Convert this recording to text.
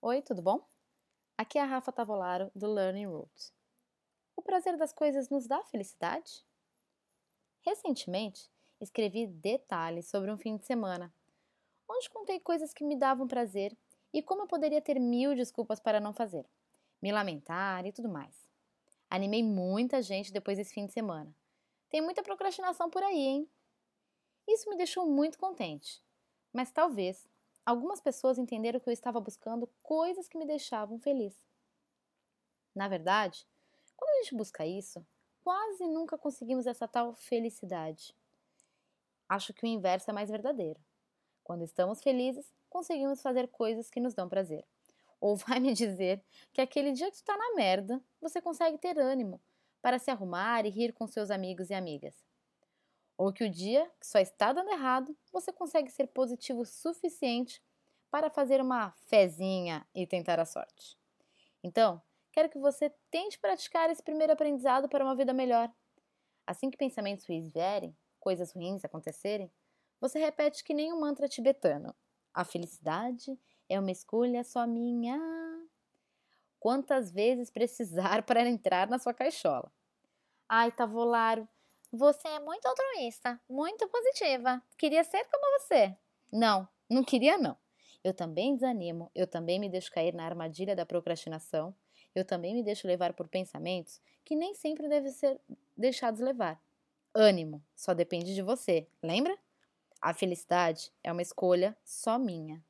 Oi, tudo bom? Aqui é a Rafa Tavolaro do Learning Roots. O prazer das coisas nos dá felicidade? Recentemente, escrevi detalhes sobre um fim de semana, onde contei coisas que me davam prazer e como eu poderia ter mil desculpas para não fazer, me lamentar e tudo mais. Animei muita gente depois desse fim de semana. Tem muita procrastinação por aí, hein? Isso me deixou muito contente, mas talvez algumas pessoas entenderam que eu estava buscando coisas que me deixavam feliz. Na verdade, quando a gente busca isso, quase nunca conseguimos essa tal felicidade. Acho que o inverso é mais verdadeiro. Quando estamos felizes, conseguimos fazer coisas que nos dão prazer. Ou vai me dizer que aquele dia que tu tá na merda, você consegue ter ânimo para se arrumar e rir com seus amigos e amigas. Ou que o dia que só está dando errado, você consegue ser positivo o suficiente para fazer uma fezinha e tentar a sorte. Então, quero que você tente praticar esse primeiro aprendizado para uma vida melhor. Assim que pensamentos ruins vierem, coisas ruins acontecerem, você repete que nem um mantra tibetano. A felicidade é uma escolha só minha. Quantas vezes precisar para entrar na sua caixola? Ai, Tavolaro, você é muito altruísta, muito positiva. Queria ser como você. Não, não queria não. Eu também desanimo, eu também me deixo cair na armadilha da procrastinação, eu também me deixo levar por pensamentos que nem sempre devem ser deixados levar. Ânimo, só depende de você, lembra? A felicidade é uma escolha só minha.